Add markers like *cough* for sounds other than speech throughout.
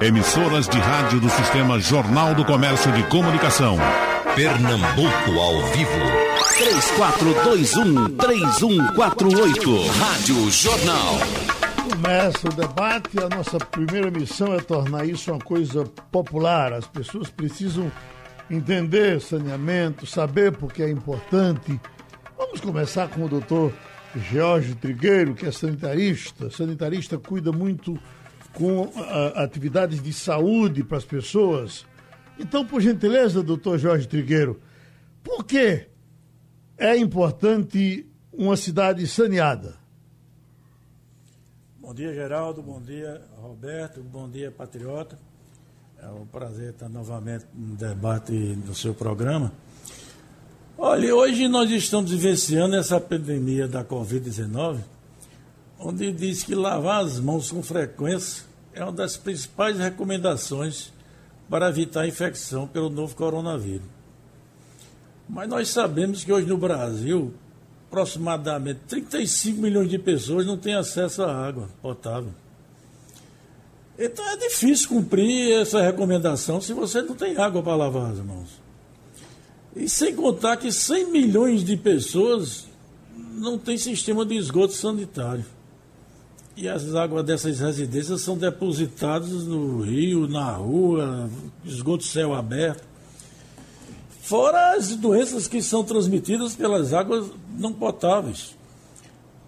Emissoras de rádio do Sistema Jornal do Comércio de Comunicação. Pernambuco ao vivo. 3421-3148. Rádio Jornal. Começa o debate. A nossa primeira missão é tornar isso uma coisa popular. As pessoas precisam entender saneamento, saber porque é importante. Vamos começar com o doutor Jorge Trigueiro, que é sanitarista. Sanitarista cuida muito com a, atividades de saúde para as pessoas. Então, por gentileza, doutor Jorge Trigueiro, por que é importante uma cidade saneada? Bom dia, Geraldo. Bom dia, Roberto. Bom dia, Patriota. É um prazer estar novamente no debate do seu programa. Olha, hoje nós estamos vivenciando essa pandemia da Covid-19, onde diz que lavar as mãos com frequência é uma das principais recomendações para evitar a infecção pelo novo coronavírus. Mas nós sabemos que hoje no Brasil, aproximadamente 35 milhões de pessoas não têm acesso à água potável. Então é difícil cumprir essa recomendação se você não tem água para lavar as mãos. E sem contar que 100 milhões de pessoas não têm sistema de esgoto sanitário. E as águas dessas residências são depositadas no rio, na rua, esgoto céu aberto. Fora as doenças que são transmitidas pelas águas não potáveis.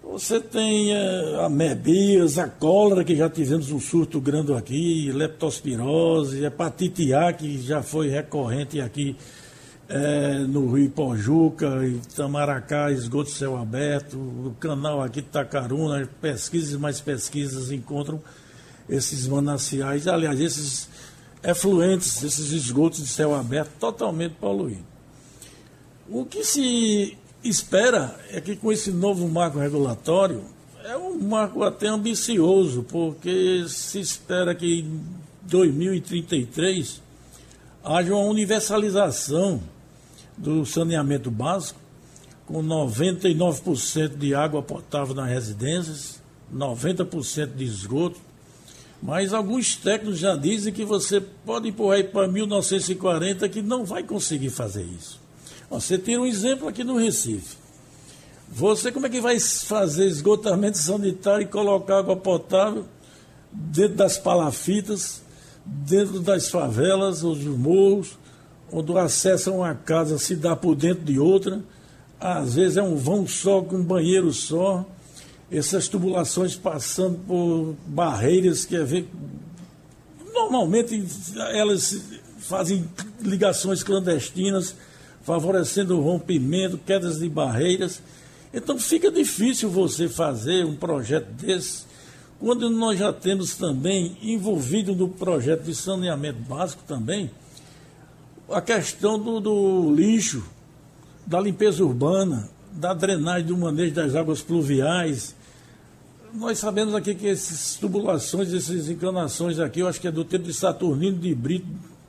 Você tem a amebias, a cólera, que já tivemos um surto grande aqui, leptospirose, hepatite A, que já foi recorrente aqui é, no Rio Pojuca, Itamaracá, esgoto céu aberto, o canal aqui de Itacaruna, pesquisas mais pesquisas encontram esses mananciais, aliás, esses efluentes, esses esgotos de céu aberto totalmente poluídos. O que se espera é que com esse novo marco regulatório, é um marco até ambicioso, porque se espera que em 2033 haja uma universalização do saneamento básico, com 99% de água potável nas residências, 90% de esgoto. Mas alguns técnicos já dizem que você pode empurrar para 1940 que não vai conseguir fazer isso. Você tem um exemplo aqui no Recife. Você como é que vai fazer esgotamento sanitário e colocar água potável dentro das palafitas, dentro das favelas, os morros, onde o acesso a uma casa se dá por dentro de outra, às vezes é um vão só com um banheiro só, essas tubulações passando por barreiras que é normalmente elas fazem ligações clandestinas, favorecendo o rompimento, quedas de barreiras. Então fica difícil você fazer um projeto desse, quando nós já temos também envolvido no projeto de saneamento básico também, a questão do, do lixo, da limpeza urbana, da drenagem do manejo das águas pluviais. Nós sabemos aqui que essas tubulações, essas encanações aqui, eu acho que é do tempo de Saturnino de Brito,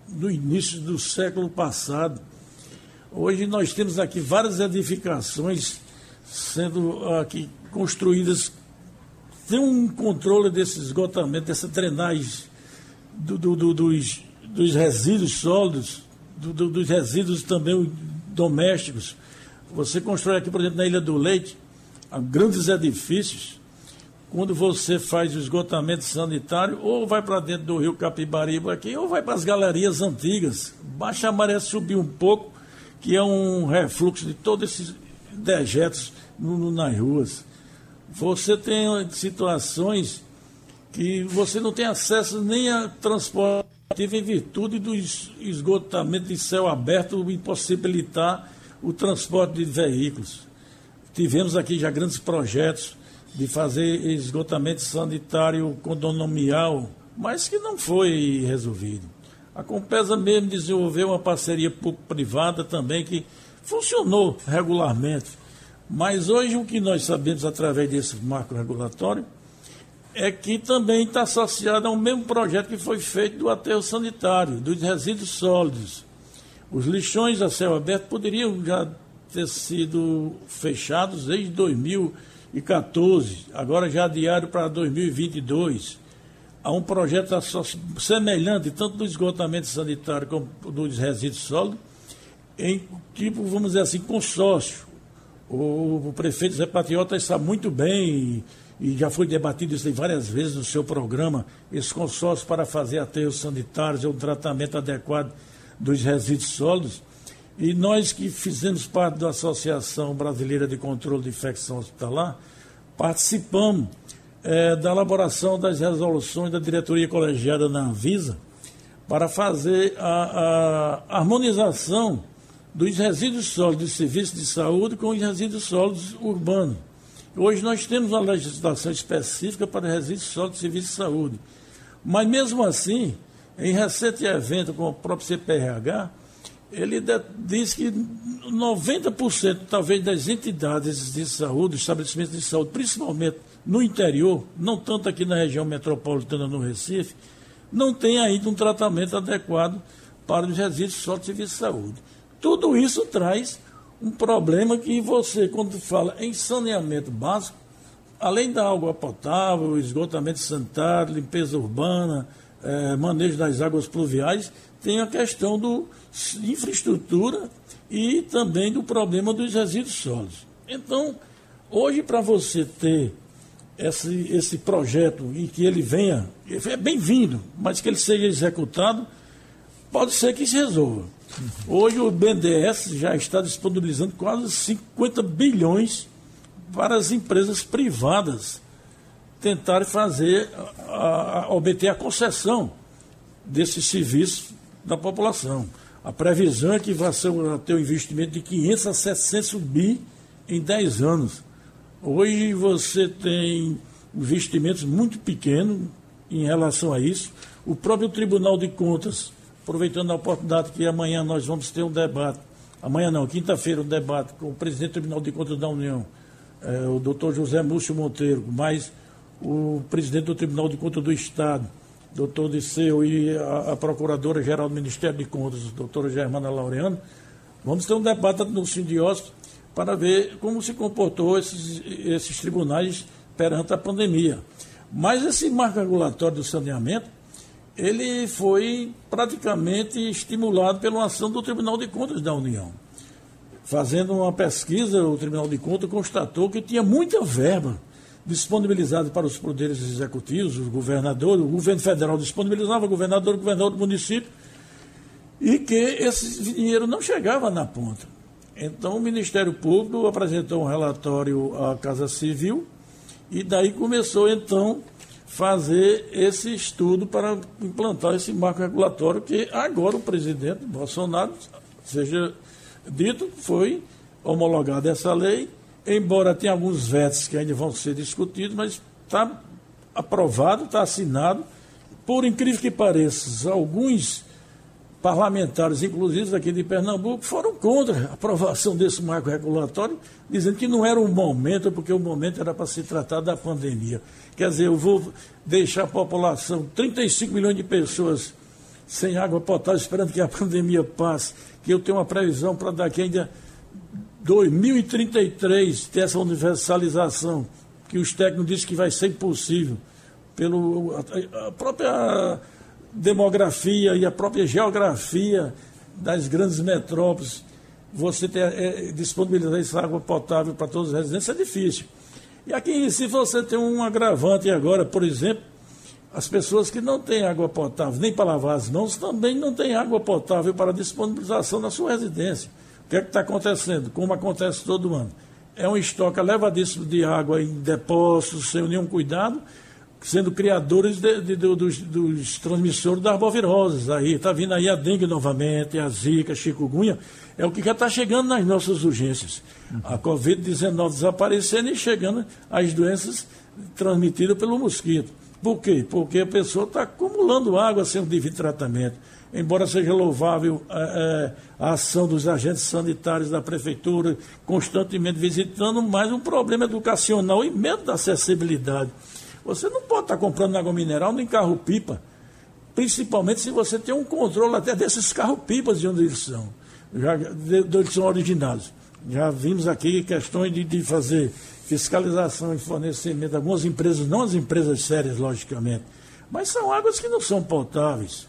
no início do século passado. Hoje nós temos aqui várias edificações sendo aqui construídas tem um controle desse esgotamento, dessa drenagem do, do, do, dos, dos resíduos sólidos do, do, dos resíduos também domésticos. Você constrói aqui, por exemplo, na Ilha do Leite, grandes edifícios, quando você faz o esgotamento sanitário, ou vai para dentro do rio Capibaribe aqui, ou vai para as galerias antigas. Baixa a maré subir um pouco, que é um refluxo de todos esses dejetos nas ruas. Você tem situações que você não tem acesso nem a transporte Tive em virtude do esgotamento de céu aberto impossibilitar o transporte de veículos. Tivemos aqui já grandes projetos de fazer esgotamento sanitário condominial, mas que não foi resolvido. A Compesa mesmo desenvolveu uma parceria público-privada também que funcionou regularmente. Mas hoje o que nós sabemos através desse marco regulatório é que também está associado ao mesmo projeto que foi feito do aterro sanitário, dos resíduos sólidos. Os lixões a céu aberto poderiam já ter sido fechados desde 2014, agora já adiado para 2022. a um projeto semelhante, tanto do esgotamento sanitário como dos resíduos sólidos, em tipo, vamos dizer assim, consórcio. O prefeito Zé Patriota está muito bem e, já foi debatido isso várias vezes no seu programa, esse consórcio para fazer aterros sanitários e um tratamento adequado dos resíduos sólidos. E nós que fizemos parte da Associação Brasileira de Controle de Infecção Hospitalar, participamos é, da elaboração das resoluções da diretoria colegiada na Anvisa para fazer a, a harmonização dos resíduos sólidos de serviços de saúde com os resíduos sólidos urbanos. Hoje nós temos uma legislação específica para resíduos sólidos de serviços de saúde. Mas mesmo assim, em recente evento com o próprio CPRH, ele diz que 90% talvez das entidades de saúde, estabelecimentos de saúde, principalmente no interior, não tanto aqui na região metropolitana no Recife, não tem ainda um tratamento adequado para os resíduos sólidos de serviço de saúde. Tudo isso traz um problema que você, quando fala em saneamento básico, além da água potável, esgotamento sanitário, limpeza urbana, eh, manejo das águas pluviais, tem a questão do infraestrutura e também do problema dos resíduos sólidos. Então, hoje, para você ter esse, esse projeto e que ele venha, é bem-vindo, mas que ele seja executado, pode ser que se resolva. Hoje o BNDES já está disponibilizando quase 50 bilhões para as empresas privadas tentarem fazer, a, a, obter a concessão desse serviço da população. A previsão é que vai ser, ter um investimento de 500 a 700 bi em 10 anos. Hoje você tem investimentos muito pequenos em relação a isso. O próprio Tribunal de Contas aproveitando a oportunidade que amanhã nós vamos ter um debate, amanhã não, quinta-feira, um debate com o presidente do Tribunal de Contas da União, é, o doutor José Múcio Monteiro, mais o presidente do Tribunal de Contas do Estado, doutor Disseu, e a, a Procuradora-Geral do Ministério de Contas, doutora Germana Laureano, vamos ter um debate no Sindiócio para ver como se comportou esses, esses tribunais perante a pandemia. Mas esse marco regulatório do saneamento, ele foi praticamente estimulado pela ação do Tribunal de Contas da União. Fazendo uma pesquisa, o Tribunal de Contas constatou que tinha muita verba disponibilizada para os poderes executivos, o governador, o governo federal disponibilizava, o governador, o governador do município, e que esse dinheiro não chegava na ponta. Então, o Ministério Público apresentou um relatório à Casa Civil e daí começou, então, fazer esse estudo para implantar esse marco regulatório que agora o presidente Bolsonaro, seja dito, foi homologada essa lei, embora tenha alguns vetos que ainda vão ser discutidos, mas está aprovado, está assinado. Por incrível que pareça, alguns parlamentares, inclusive aqui de Pernambuco, foram contra a aprovação desse marco regulatório, dizendo que não era o momento, porque o momento era para se tratar da pandemia. Quer dizer, eu vou deixar a população, 35 milhões de pessoas sem água potável, esperando que a *laughs* pandemia passe, que eu tenho uma previsão para daqui ainda 2033 ter essa universalização, que os técnicos dizem que vai ser impossível, pela a própria demografia e a própria geografia das grandes metrópoles, você ter, é, disponibilizar essa água potável para todos os residentes é difícil. E aqui em Recife você tem um agravante agora, por exemplo, as pessoas que não têm água potável nem para lavar as mãos também não têm água potável para disponibilização na sua residência. O que é que está acontecendo? Como acontece todo ano? É um estoque elevadíssimo de água em depósitos, sem nenhum cuidado, sendo criadores de, de, de, dos, dos, transmissores das arboviroses. Aí está vindo aí a dengue novamente, a zika, a chikungunya, é o que já está chegando nas nossas urgências. A Covid-19 desaparecendo e chegando as doenças transmitidas pelo mosquito. Por quê? Porque a pessoa está acumulando água sem o devido tratamento. Embora seja louvável é, é, a ação dos agentes sanitários da prefeitura, constantemente visitando, mas um problema educacional e medo da acessibilidade. Você não pode estar comprando água mineral nem carro-pipa, principalmente se você tem um controle até desses carro-pipas de onde eles são, já, de, de onde eles são originados. Já vimos aqui questões de, de fazer fiscalização e fornecimento, algumas empresas, não as empresas sérias, logicamente, Mas são águas que não são potáveis.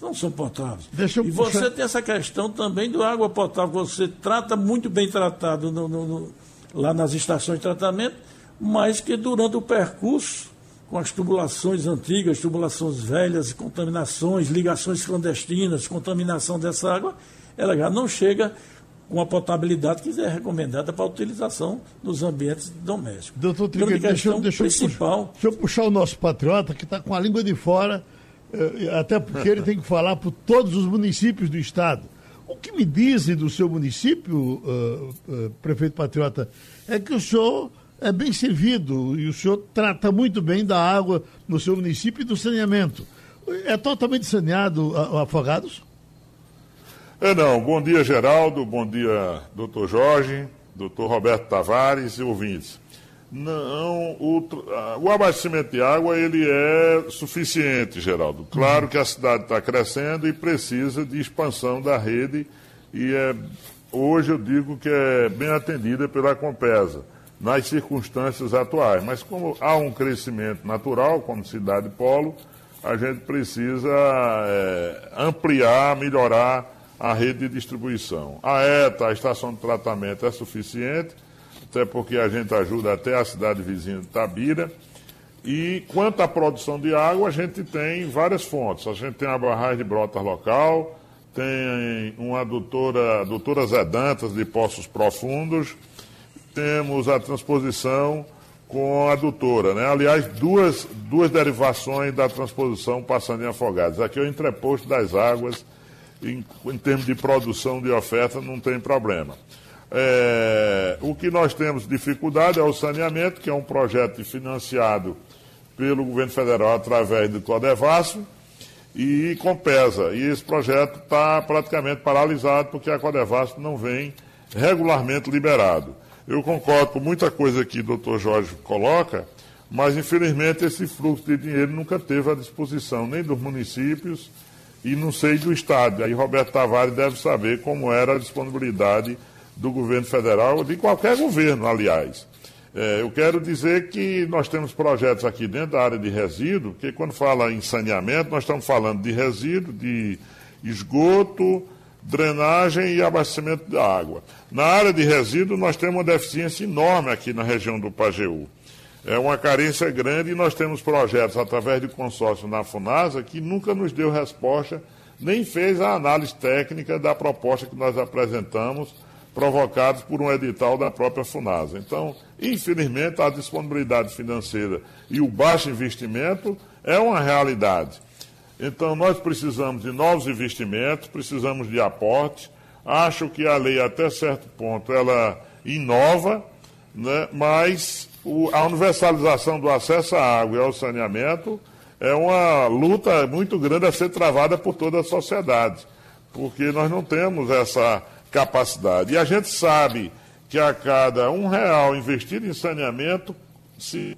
Não são potáveis. Deixa eu e você tem essa questão também do água potável, você trata muito bem tratado no- no- no- lá nas estações de tratamento, mas que durante o percurso, com as tubulações antigas, tubulações velhas, contaminações, ligações clandestinas, contaminação dessa água, ela já não chega com a potabilidade que é recomendada para a utilização nos ambientes domésticos. Doutor Trigueiro, deixa, eu- deixa, eu principal puxar, deixa eu puxar o nosso patriota que está com a língua de fora, eh, até porque ele tem que falar por todos os municípios do estado. O que me dizem do seu município, eh, eh, prefeito patriota, é que o senhor é bem servido e o senhor trata muito bem da água no seu município e do saneamento. É totalmente saneado Afogados? É não, bom dia Geraldo, bom dia doutor Jorge, doutor Roberto Tavares e ouvintes. Não, o, o abastecimento de água ele é suficiente, Geraldo. Claro que a cidade está crescendo e precisa de expansão da rede e é, hoje eu digo que é bem atendida pela Compesa nas circunstâncias atuais. Mas como há um crescimento natural como cidade polo, a gente precisa é, ampliar, melhorar a rede de distribuição. A ETA, a estação de tratamento, é suficiente, até porque a gente ajuda até a cidade vizinha de Tabira. E quanto à produção de água, a gente tem várias fontes. A gente tem a barragem de brotas local, tem uma adutora, adutora Zedantas de Poços Profundos, temos a transposição com a adutora, né? Aliás, duas, duas derivações da transposição passando em Afogados. Aqui é o entreposto das águas, em, em termos de produção de oferta, não tem problema. É, o que nós temos dificuldade é o saneamento, que é um projeto financiado pelo governo federal através do Codevasso e Compesa. E esse projeto está praticamente paralisado porque a Codevasso não vem regularmente liberado. Eu concordo com muita coisa que o doutor Jorge coloca, mas infelizmente esse fluxo de dinheiro nunca teve à disposição nem dos municípios e não sei do Estado. Aí Roberto Tavares deve saber como era a disponibilidade do governo federal, de qualquer governo, aliás. É, eu quero dizer que nós temos projetos aqui dentro da área de resíduo, que quando fala em saneamento, nós estamos falando de resíduo, de esgoto, drenagem e abastecimento da água. Na área de resíduo, nós temos uma deficiência enorme aqui na região do Pajeú. É uma carência grande e nós temos projetos através de consórcio na FUNASA que nunca nos deu resposta, nem fez a análise técnica da proposta que nós apresentamos, provocados por um edital da própria FUNASA. Então, infelizmente, a disponibilidade financeira e o baixo investimento é uma realidade. Então, nós precisamos de novos investimentos, precisamos de aporte. Acho que a lei, até certo ponto, ela inova, né? mas o- a universalização do acesso à água e ao saneamento é uma luta muito grande a ser travada por toda a sociedade, porque nós não temos essa capacidade. E a gente sabe que a cada um real investido em saneamento, se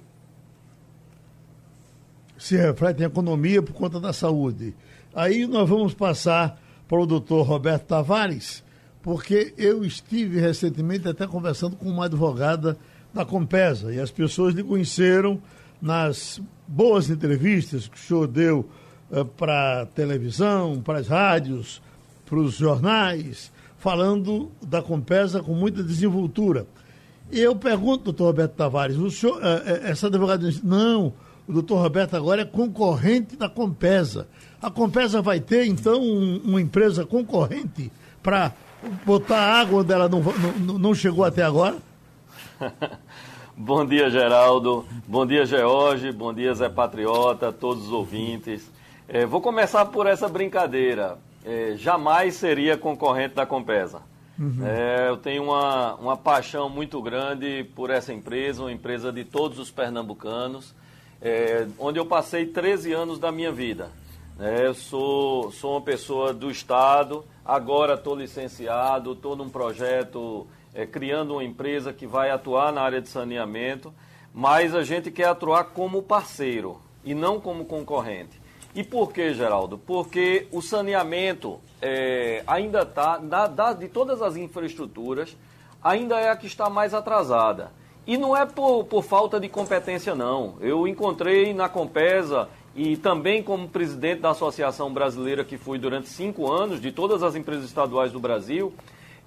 se reflete em economia por conta da saúde. Aí nós vamos passar para o doutor Roberto Tavares, porque eu estive recentemente até conversando com uma advogada da Compesa e as pessoas lhe conheceram nas boas entrevistas que o senhor deu para a televisão, para as rádios, para os jornais, falando da Compesa com muita desenvoltura. E eu pergunto, doutor Roberto Tavares, o senhor, eh, eh, essa advogada diz, não, o doutor Roberto agora é concorrente da Compesa. A Compesa vai ter, então, um- uma empresa concorrente para botar água onde ela não, não, não chegou até agora? *laughs* Bom dia, Geraldo. Bom dia, George. Bom dia, Zé Patriota, todos os ouvintes. Eh, vou começar por essa brincadeira. Eh, jamais seria concorrente da Compesa. Eh, eu tenho uma, uma paixão muito grande por essa empresa, uma empresa de todos os pernambucanos, eh, onde eu passei 13 anos da minha vida. Eh, eu sou, sou uma pessoa do Estado, agora estou licenciado, estou num projeto é, criando uma empresa que vai atuar na área de saneamento, mas a gente quer atuar como parceiro e não como concorrente. E por que, Geraldo? Porque o saneamento é, ainda está, de todas as infraestruturas, ainda é a que está mais atrasada. E não é por, por falta de competência, não. Eu encontrei na Compesa e também como presidente da Associação Brasileira, que fui durante cinco anos, de todas as empresas estaduais do Brasil,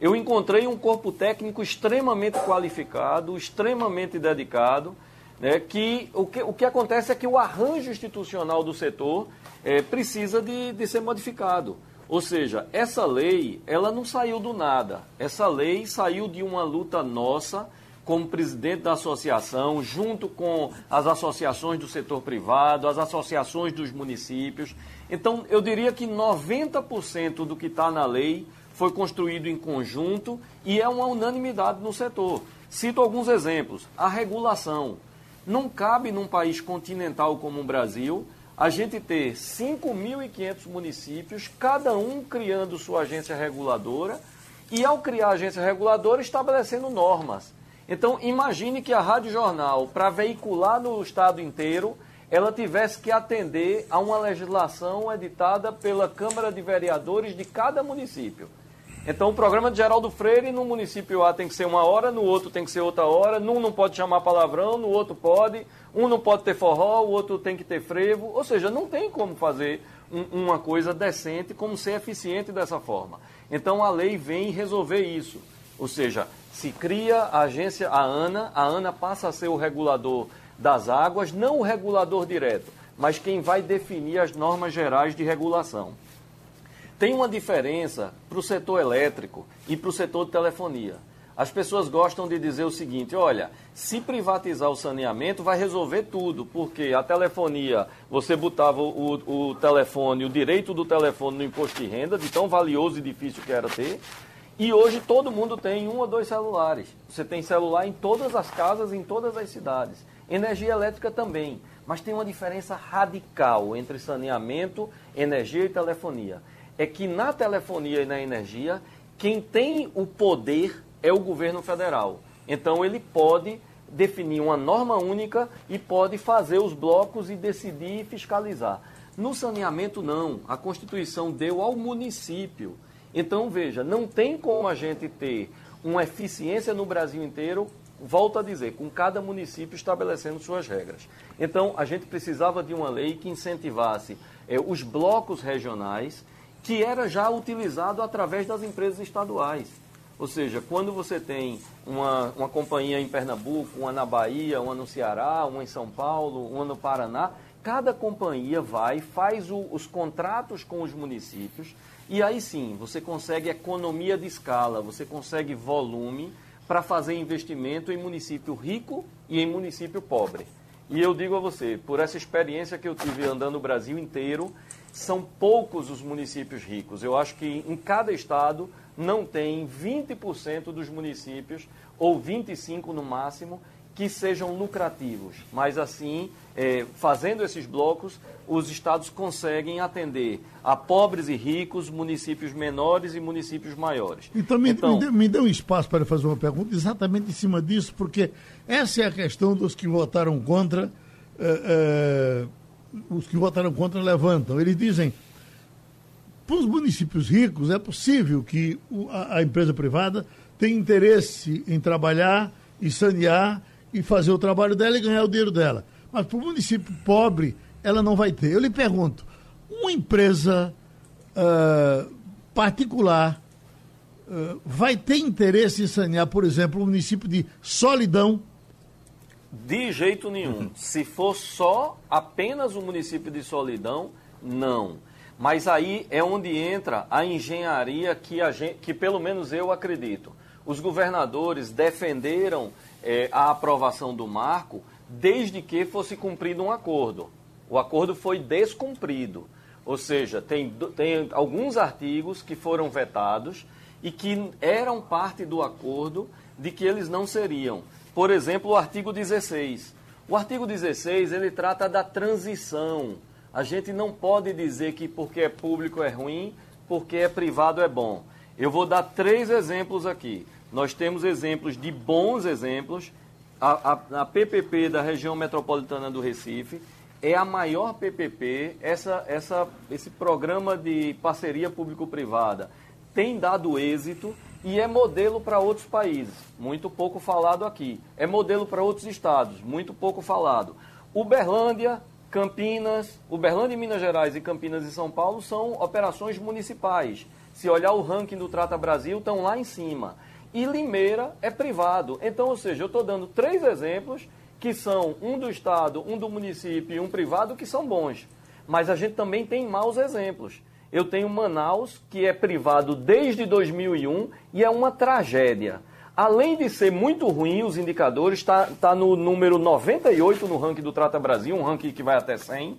eu encontrei um corpo técnico extremamente qualificado, extremamente dedicado, né, que, o que o que acontece é que o arranjo institucional do setor é, precisa de, de ser modificado. Ou seja, essa lei, ela não saiu do nada. Essa lei saiu de uma luta nossa, como presidente da associação, junto com as associações do setor privado, as associações dos municípios. Então, eu diria que 90% do que está na lei foi construído em conjunto e é uma unanimidade no setor. Cito alguns exemplos. A regulação. Não cabe num país continental como o Brasil a gente ter 5.500 municípios, cada um criando sua agência reguladora e, ao criar a agência reguladora, estabelecendo normas. Então, imagine que a Rádio Jornal, para veicular no estado inteiro, ela tivesse que atender a uma legislação editada pela Câmara de Vereadores de cada município. Então, o programa de Geraldo Freire no município A tem que ser uma hora, no outro tem que ser outra hora, num não pode chamar palavrão, no outro pode, um não pode ter forró, o outro tem que ter frevo. Ou seja, não tem como fazer um, uma coisa decente, como ser eficiente dessa forma. Então, a lei vem resolver isso. Ou seja, se cria a agência, a ANA, a ANA passa a ser o regulador das águas, não o regulador direto, mas quem vai definir as normas gerais de regulação. Tem uma diferença para o setor elétrico e para o setor de telefonia. As pessoas gostam de dizer o seguinte: olha, se privatizar o saneamento vai resolver tudo, porque a telefonia, você botava o, o telefone, o direito do telefone no imposto de renda, de tão valioso e difícil que era ter, e hoje todo mundo tem um ou dois celulares. Você tem celular em todas as casas, em todas as cidades. Energia elétrica também. Mas tem uma diferença radical entre saneamento, energia e telefonia é que na telefonia e na energia, quem tem o poder é o governo federal. Então ele pode definir uma norma única e pode fazer os blocos e decidir e fiscalizar. No saneamento, não. A Constituição deu ao município. Então, veja, não tem como a gente ter uma eficiência no Brasil inteiro, volto a dizer, com cada município estabelecendo suas regras. Então, a gente precisava de uma lei que incentivasse é, os blocos regionais que era já utilizado através das empresas estaduais. Ou seja, quando você tem uma, uma companhia em Pernambuco, uma na Bahia, uma no Ceará, uma em São Paulo, uma no Paraná, cada companhia vai, faz o, os contratos com os municípios e aí sim você consegue economia de escala, você consegue volume para fazer investimento em município rico e em município pobre. E eu digo a você, por essa experiência que eu tive andando o Brasil inteiro, são poucos os municípios ricos. Eu acho que em cada estado não tem 20% dos municípios, ou 25% no máximo, que sejam lucrativos. Mas assim, é, fazendo esses blocos, os estados conseguem atender a pobres e ricos, municípios menores e municípios maiores. Então, me, então, me, dê, me dê um espaço para fazer uma pergunta exatamente em cima disso, porque essa é a questão dos que votaram contra. É, é os que votaram contra levantam. Eles dizem, para os municípios ricos é possível que a, a empresa privada tenha interesse em trabalhar e sanear e fazer o trabalho dela e ganhar o dinheiro dela. Mas para o município pobre, ela não vai ter. Eu lhe pergunto, uma empresa uh, particular uh, vai ter interesse em sanear, por exemplo, o município de Solidão, de jeito nenhum. *laughs* Se for só apenas o município de Solidão, não. Mas aí é onde entra a engenharia que, a gente, que pelo menos eu acredito. Os governadores defenderam é, a aprovação do marco desde que fosse cumprido um acordo. O acordo foi descumprido. Ou seja, tem, tem alguns artigos que foram vetados e que eram parte do acordo de que eles não seriam. Por exemplo, o artigo 16. O artigo 16, ele trata da transição. A gente não pode dizer que porque é público é ruim, porque é privado é bom. Eu vou dar três exemplos aqui. Nós temos exemplos de bons exemplos. A, a, a PPP da região metropolitana do Recife é a maior PPP. Essa, essa, esse programa de parceria público-privada tem dado êxito e é modelo para outros países, muito pouco falado aqui. É modelo para outros estados, muito pouco falado. Uberlândia, Campinas, Uberlândia e Minas Gerais e Campinas e São Paulo são operações municipais. Se olhar o ranking do Trata Brasil, estão lá em cima. E Limeira é privado. Então, ou seja, eu estou dando três exemplos que são um do Estado, um do município e um privado que são bons. Mas a gente também tem maus exemplos. Eu tenho Manaus, que é privado desde 2001 e é uma tragédia. Além de ser muito ruim, os indicadores está tá no número 98 no ranking do Trata Brasil, um ranking que vai até 100.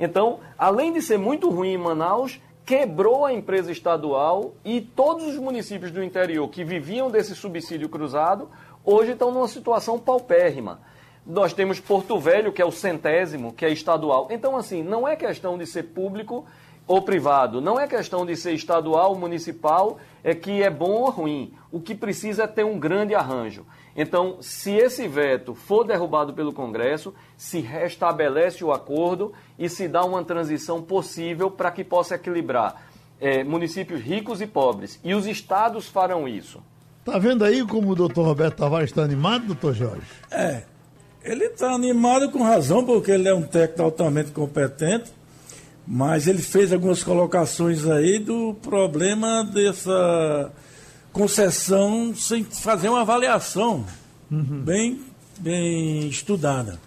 Então, além de ser muito ruim em Manaus, quebrou a empresa estadual e todos os municípios do interior que viviam desse subsídio cruzado hoje estão numa situação paupérrima. Nós temos Porto Velho, que é o centésimo, que é estadual. Então, assim, não é questão de ser público ou privado. Não é questão de ser estadual, municipal, é que é bom ou ruim. O que precisa é ter um grande arranjo. Então, se esse veto for derrubado pelo Congresso, se restabelece o acordo e se dá uma transição possível para que possa equilibrar é, municípios ricos e pobres. E os estados farão isso. Tá vendo aí como o doutor Roberto Tavares está animado, doutor Jorge? É. Ele está animado com razão, porque ele é um técnico altamente competente mas ele fez algumas colocações aí do problema dessa concessão sem fazer uma avaliação uhum. bem, bem estudada.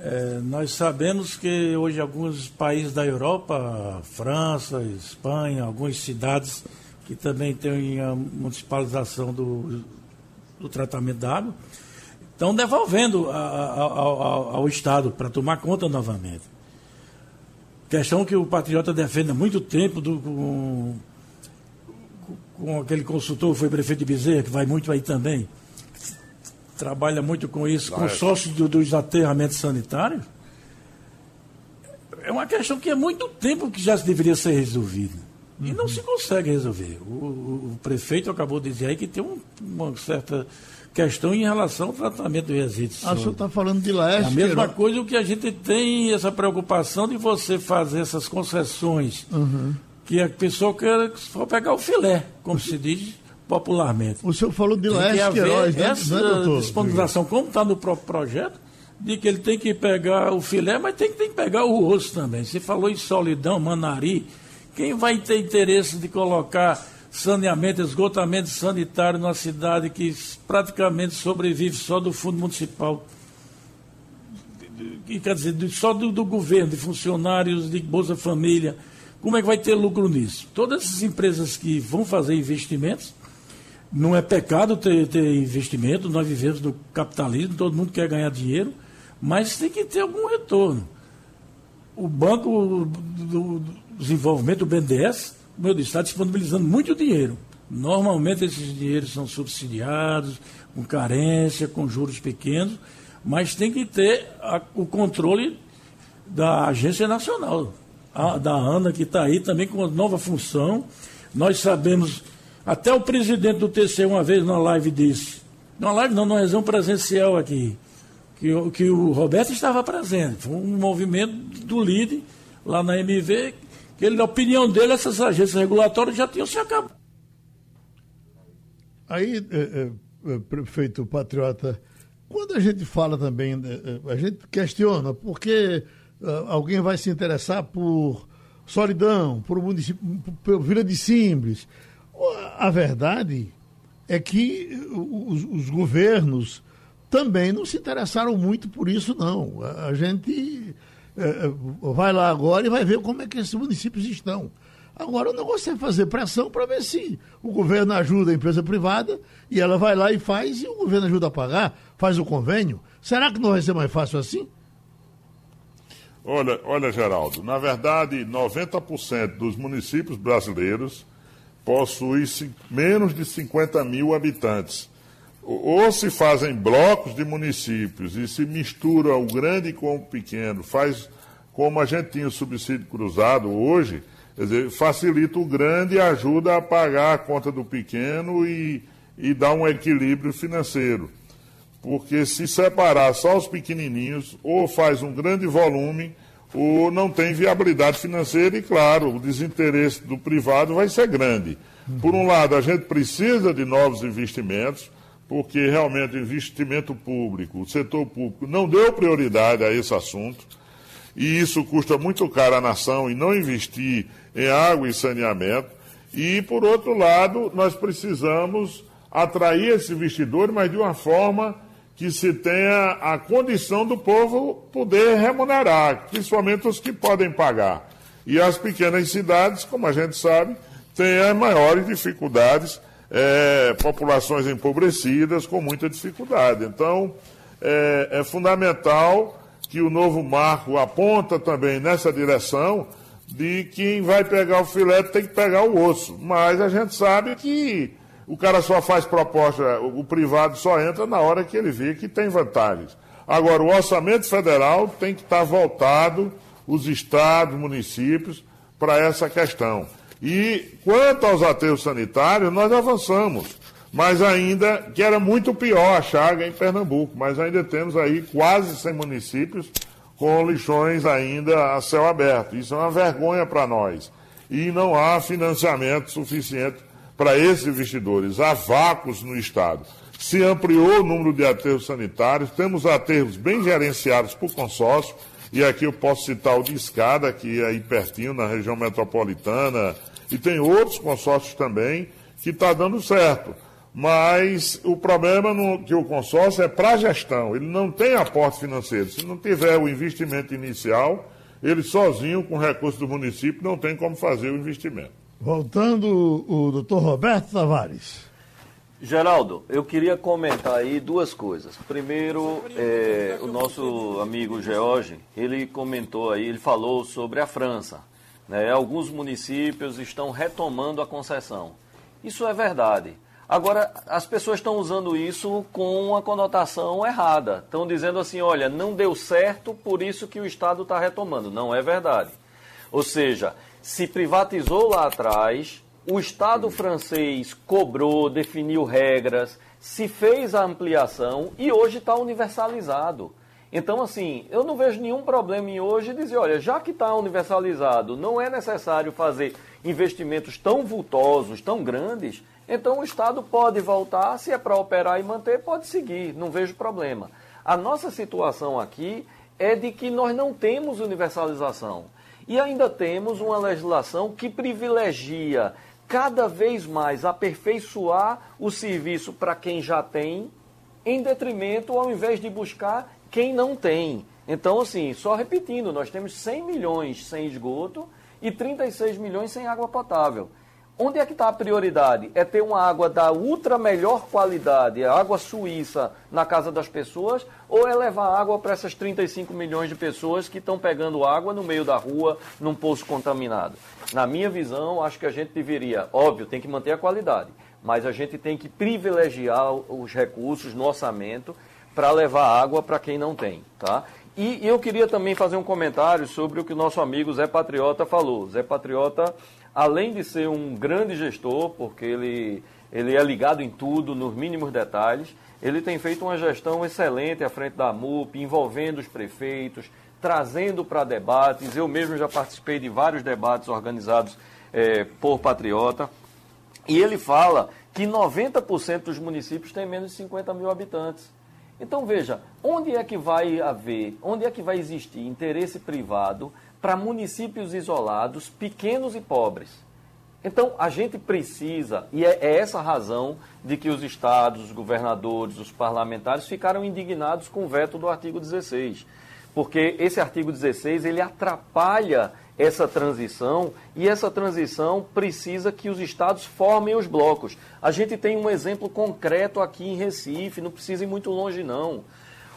É, nós sabemos que hoje alguns países da Europa, França, Espanha, algumas cidades que também têm a municipalização do, do tratamento da água, estão devolvendo a, a, ao, ao Estado para tomar conta novamente. Questão que o Patriota defende há muito tempo do, com, com aquele consultor que foi prefeito de Bezerra, que vai muito aí também. Trabalha muito com isso, com sócios do, dos aterramentos sanitários. É uma questão que há muito tempo que já deveria ser resolvida. E não se consegue resolver. O, o, o, prefeito acabou de dizer aí que tem um, uma certa questão em relação ao tratamento do resíduos. Ah, o senhor está falando de Laércio. É a mesma coisa o que a gente tem essa preocupação de você fazer essas concessões, uhum. que a pessoa quer só pegar o filé, como se diz popularmente. O senhor falou de Laércio Queiroz, né? Essa né, disponibilização, como está no próprio projeto, de que ele tem que pegar o filé, mas tem, tem que pegar o osso também. Você falou em solidão, manari. Quem vai ter interesse de colocar saneamento, esgotamento sanitário numa cidade que praticamente sobrevive só do fundo municipal. E, quer dizer, só do, do, governo, de funcionários, de Bolsa Família. Como é que vai ter lucro nisso? Todas essas empresas que vão fazer investimentos, não é pecado ter, ter investimento, nós vivemos no capitalismo, todo mundo quer ganhar dinheiro, mas tem que ter algum retorno. O Banco do, do Desenvolvimento, o BNDES, como eu disse, está disponibilizando muito dinheiro. Normalmente esses dinheiros são subsidiados, com carência, com juros pequenos, mas tem que ter a, o controle da Agência Nacional, a, da ANA, que está aí também com uma nova função. Nós sabemos, até o presidente do TC uma vez na live disse, numa live não, numa reunião presencial aqui, que, que o Roberto estava presente. Foi um movimento do LIDE, lá na MV, que ele, na opinião dele, essas agências regulatórias já tinham se acabado. Aí, é, é, prefeito Patriota, quando a gente fala também, a gente questiona porque alguém vai se interessar por Solidão, por município, por Vila de Simples. A verdade é que os, os governos também não se interessaram muito por isso, não. A gente vai lá agora e vai ver como é que esses municípios estão. Agora, o negócio é fazer pressão para ver se o governo ajuda a empresa privada e ela vai lá e faz e o governo ajuda a pagar, faz o convênio. Será que não vai ser mais fácil assim? Olha, olha Geraldo, na verdade, 90% dos municípios brasileiros possuem menos de 50 mil habitantes ou se fazem blocos de municípios e se mistura o grande com o pequeno, faz como a gente tinha o subsídio cruzado hoje, quer dizer, facilita o grande e ajuda a pagar a conta do pequeno e, e dá um equilíbrio financeiro. Porque se separar só os pequenininhos, ou faz um grande volume, ou não tem viabilidade financeira e, claro, o desinteresse do privado vai ser grande. Por um lado, a gente precisa de novos investimentos, porque realmente o investimento público, o setor público, não deu prioridade a esse assunto. e isso custa muito caro à nação e não investir em água e saneamento. E, por outro lado, nós precisamos atrair esse investidor, mas de uma forma que se tenha a condição do povo poder remunerar, principalmente os que podem pagar. E as pequenas cidades, como a gente sabe, têm as maiores dificuldades, é, populações empobrecidas com muita dificuldade. Então, é, é fundamental que o novo marco aponta também nessa direção de quem vai pegar o filé tem que pegar o osso. Mas a gente sabe que o cara só faz proposta, o privado só entra na hora que ele vê que tem vantagens. Agora, o orçamento federal tem que estar voltado, os estados, municípios, para essa questão. E quanto aos aterros sanitários, nós avançamos, mas ainda, que era muito pior a chaga em Pernambuco, mas ainda temos aí quase 100 municípios com lixões ainda a céu aberto. Isso é uma vergonha para nós. E não há financiamento suficiente para esses investidores. Há vácuos no Estado. Se ampliou o número de aterros sanitários, temos aterros bem gerenciados por consórcio, e aqui eu posso citar o de Escada, que é aí pertinho, na região metropolitana, e tem outros consórcios também, que está dando certo. Mas o problema no, que o consórcio é para a gestão, ele não tem aporte financeiro. Se não tiver o investimento inicial, ele sozinho, com recursos do município, não tem como fazer o investimento. Voltando, o doutor Roberto Tavares. Geraldo, eu queria comentar aí duas coisas. Primeiro, é, o nosso amigo George, ele comentou aí, ele falou sobre a França. Né? Alguns municípios estão retomando a concessão. Isso é verdade. Agora, as pessoas estão usando isso com uma conotação errada. Estão dizendo assim, olha, não deu certo, por isso que o Estado está retomando. Não é verdade. Ou seja, se privatizou lá atrás, o Estado francês cobrou, definiu regras, se fez a ampliação e hoje está universalizado. Então, assim, eu não vejo nenhum problema em hoje dizer, olha, já que está universalizado, não é necessário fazer investimentos tão vultosos, tão grandes, então o Estado pode voltar, se é para operar e manter, pode seguir, não vejo problema. A nossa situação aqui é de que nós não temos universalização. E ainda temos uma legislação que privilegia cada vez mais aperfeiçoar o serviço para quem já tem, em detrimento ao invés de buscar quem não tem. Então, assim, só repetindo, nós temos 100 milhões sem esgoto e 36 milhões sem água potável. Onde é que está a prioridade? É ter uma água da ultra melhor qualidade, água suíça, na casa das pessoas, ou é levar água para essas 35 milhões de pessoas que estão pegando água no meio da rua, num poço contaminado? Na minha visão, acho que a gente deveria, óbvio, tem que manter a qualidade, mas a gente tem que privilegiar os recursos no orçamento para levar água para quem não tem, tá? E eu queria também fazer um comentário sobre o que o nosso amigo Zé Patriota falou. Zé Patriota além de ser um grande gestor, porque ele, ele é ligado em tudo, nos mínimos detalhes, ele tem feito uma gestão excelente à frente da MUP, envolvendo os prefeitos, trazendo para debates. Eu mesmo já participei de vários debates organizados é, por Patriota. E ele fala que 90% dos municípios têm menos de 50 mil habitantes. Então veja, onde é que vai haver, onde é que vai existir interesse privado para municípios isolados, pequenos e pobres. Então, a gente precisa, e é, é essa a razão de que os estados, os governadores, os parlamentares ficaram indignados com o veto do artigo 16. Porque esse artigo 16 ele atrapalha essa transição e essa transição precisa que os estados formem os blocos. A gente tem um exemplo concreto aqui em Recife, não precisa ir muito longe não.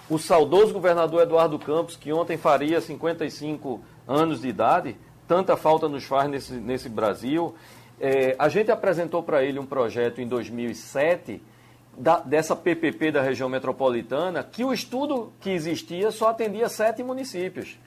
O saudoso governador Eduardo Campos, que ontem faria 55 anos de idade, tanta falta nos faz nesse, nesse Brasil. É, a gente apresentou para ele um projeto em 2007 da, dessa PPP da região metropolitana, que o estudo que existia só atendia sete municípios.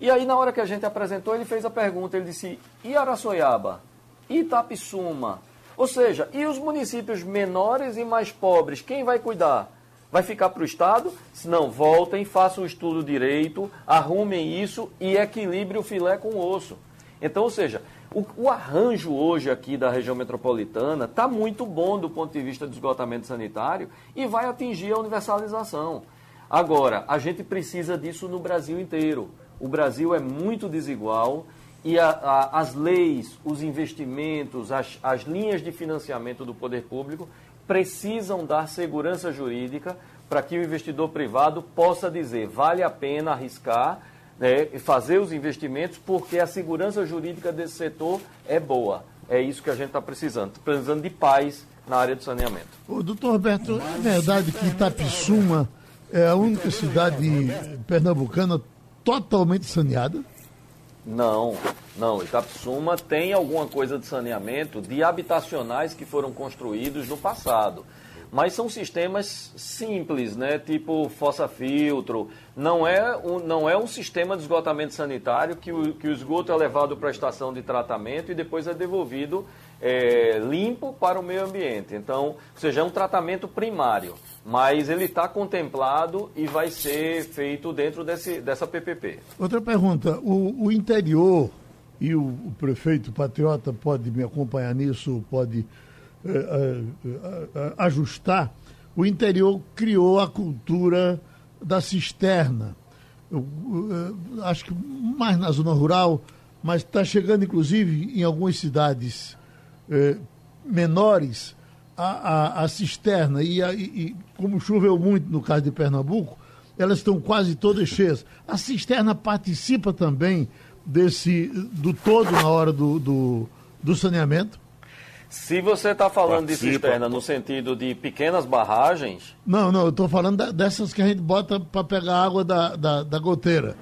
E aí, na hora que a gente apresentou, ele fez a pergunta, ele disse, e Araçoiaba? Itapissuma? Ou seja, e os municípios menores e mais pobres, quem vai cuidar? Vai ficar para o Estado? Se não, voltem, façam o estudo direito, arrumem isso e equilibre o filé com o osso. Então, ou seja, o, o arranjo hoje aqui da região metropolitana está muito bom do ponto de vista do esgotamento sanitário e vai atingir a universalização. Agora, a gente precisa disso no Brasil inteiro. O Brasil é muito desigual e a, a, as leis, os investimentos, as, as linhas de financiamento do poder público precisam dar segurança jurídica para que o investidor privado possa dizer vale a pena arriscar né, fazer os investimentos porque a segurança jurídica desse setor é boa. É isso que a gente está precisando. Tá precisando de paz na área do saneamento. O doutor Roberto, é verdade que Itapissuma é a única cidade pernambucana totalmente saneada? Não, não. Itapsuma tem alguma coisa de saneamento de habitacionais que foram construídos no passado. Mas são sistemas simples, né? Tipo fossa-filtro. Não é, um, não é um sistema de esgotamento sanitário que o, que o esgoto é levado para a estação de tratamento e depois é devolvido é, limpo para o meio ambiente. Então, ou seja, é um tratamento primário, mas ele está contemplado e vai ser feito dentro desse, dessa PPP. Outra pergunta: o, o interior, e o, o, prefeito patriota pode me acompanhar nisso, pode é, é, ajustar, o interior criou a cultura da cisterna. Eu, acho que mais na zona rural, mas está chegando inclusive em algumas cidades eh, menores a, a, a, cisterna e, a, e, como choveu muito no caso de Pernambuco, elas estão quase todas cheias. A cisterna participa também desse do todo na hora do, do, do saneamento? Se você está falando Participa. de cisterna no sentido de pequenas barragens. Não, não, eu estou falando dessas que a gente bota para pegar água da, da, da goteira.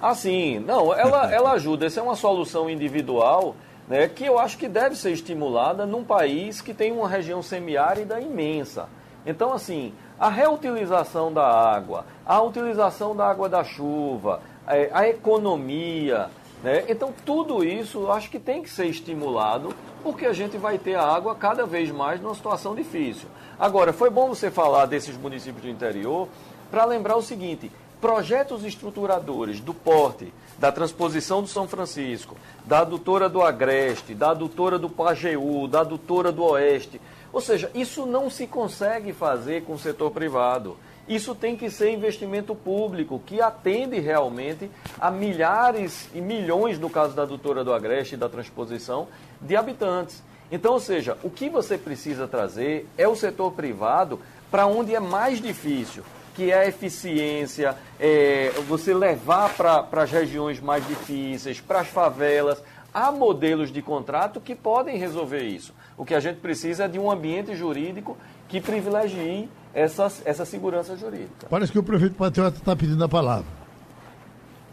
Ah, sim. Não, ela, *laughs* ela ajuda. Essa é uma solução individual né, que eu acho que deve ser estimulada num país que tem uma região semiárida imensa. Então, assim, a reutilização da água, a utilização da água da chuva, a economia, né? então tudo isso acho que tem que ser estimulado, porque a gente vai ter a água cada vez mais numa situação difícil. Agora, foi bom você falar desses municípios do interior para lembrar o seguinte: projetos estruturadores do porte da transposição do São Francisco, da adutora do Agreste, da adutora do Pajeú, da adutora do Oeste. Ou seja, isso não se consegue fazer com o setor privado. Isso tem que ser investimento público, que atende realmente a milhares e milhões, no caso da adutora do Agreste e da transposição, de habitantes. Então, ou seja, o que você precisa trazer é o setor privado para onde é mais difícil que é a eficiência, é, você levar para as regiões mais difíceis, para as favelas. Há modelos de contrato que podem resolver isso. O que a gente precisa é de um ambiente jurídico que privilegie essa, essa segurança jurídica. Parece que o prefeito Patriota está pedindo a palavra.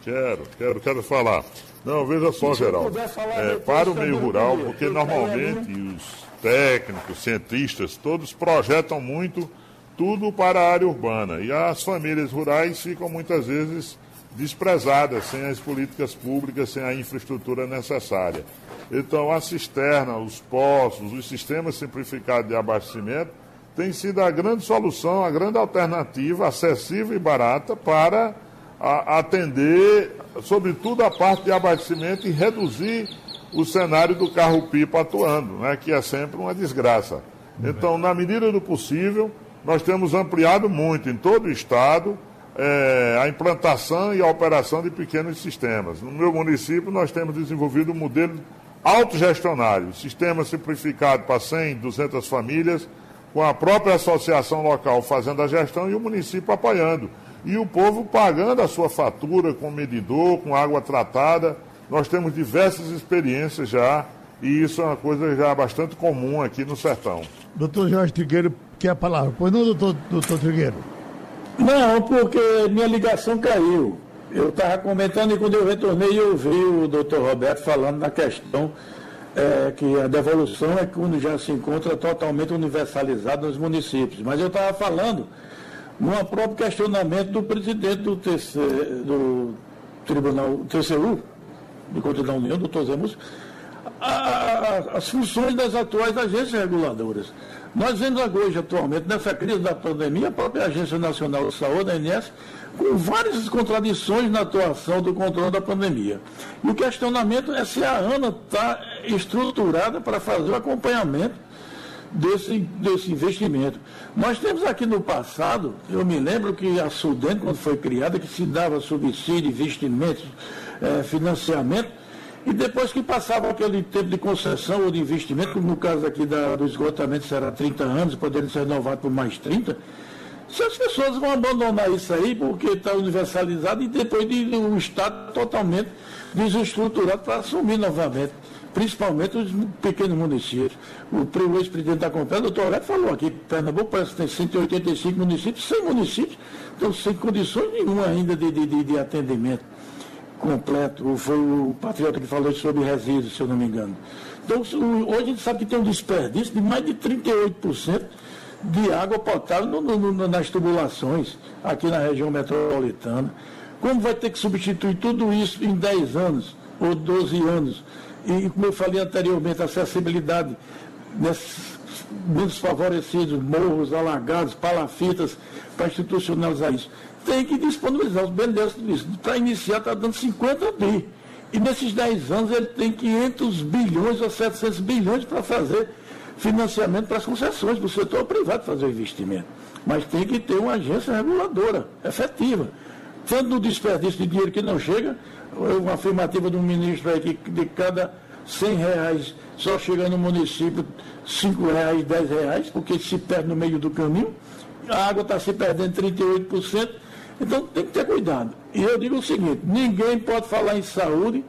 Quero, quero, quero falar. Não, veja só, Geraldo. É, para o meio rural, porque normalmente os técnicos, cientistas, todos projetam muito tudo para a área urbana. E as famílias rurais ficam muitas vezes desprezadas, sem as políticas públicas, sem a infraestrutura necessária. Então, a cisterna, os poços, os sistemas simplificados de abastecimento têm sido a grande solução, a grande alternativa acessível e barata para a, atender, sobretudo, a parte de abastecimento e reduzir o cenário do carro-pipa atuando, né, que é sempre uma desgraça. Então, na medida do possível, nós temos ampliado muito em todo o estado é, a implantação e a operação de pequenos sistemas. No meu município, nós temos desenvolvido um modelo autogestionário, sistema simplificado para 100, 200 famílias, com a própria associação local fazendo a gestão e o município apoiando. E o povo pagando a sua fatura com medidor, com água tratada. Nós temos diversas experiências já e isso é uma coisa já bastante comum aqui no sertão. Doutor Jorge Trigueiro, quer a palavra. Pois não, doutor, doutor Trigueiro? Não, porque minha ligação caiu. Eu estava comentando e quando eu retornei eu ouvi o doutor Roberto falando na questão é, que a devolução é quando já se encontra totalmente universalizado nos municípios. Mas eu estava falando num próprio questionamento do presidente do, TC, do Tribunal TCU, de Conta da União, doutor Zé as funções das atuais agências reguladoras. Nós vemos hoje, atualmente, nessa crise da pandemia, a própria Agência Nacional de Saúde, a ANS, com várias contradições na atuação do controle da pandemia. E o questionamento é se a ANA está estruturada para fazer o acompanhamento desse, desse investimento. Nós temos aqui no passado, eu me lembro que a Sudene, quando foi criada, que se dava subsídio, investimentos, é, financiamento, e depois que passava aquele tempo de concessão ou de investimento, como no caso aqui da, do esgotamento será 30 anos, podendo ser renovado por mais 30, se as pessoas vão abandonar isso aí porque está universalizado e depois de um Estado totalmente desestruturado para assumir novamente, principalmente os pequenos municípios. O ex-presidente da Compé, o doutor Alberto, falou aqui, Pernambuco parece que tem 185 municípios, 100 municípios estão sem condições nenhuma ainda de, de, de atendimento completo. Foi o patriota que falou sobre resíduos, se eu não me engano. Então, hoje a gente sabe que tem um desperdício de mais de 38% de água potável no, no, nas tubulações aqui na região metropolitana. Como vai ter que substituir tudo isso em 10 anos ou 12 anos? E, como eu falei anteriormente, a acessibilidade nesses menos favorecidos, morros, alagados, palafitas, para institucionalizar isso. Tem que disponibilizar os benefícios disso. Para iniciar, está dando 50 bi. E nesses 10 anos ele tem 500 bilhões ou 700 bilhões para fazer financiamento para as concessões do setor privado fazer o investimento. Mas tem que ter uma agência reguladora, efetiva. Tanto no desperdício de dinheiro que não chega, uma afirmativa de um ministro aí que de cada 100 reais só chega no município 5 reais, 10 reais, porque se perde no meio do caminho. A água está se perdendo 38%. Então tem que ter cuidado. E eu digo o seguinte, ninguém pode falar em saúde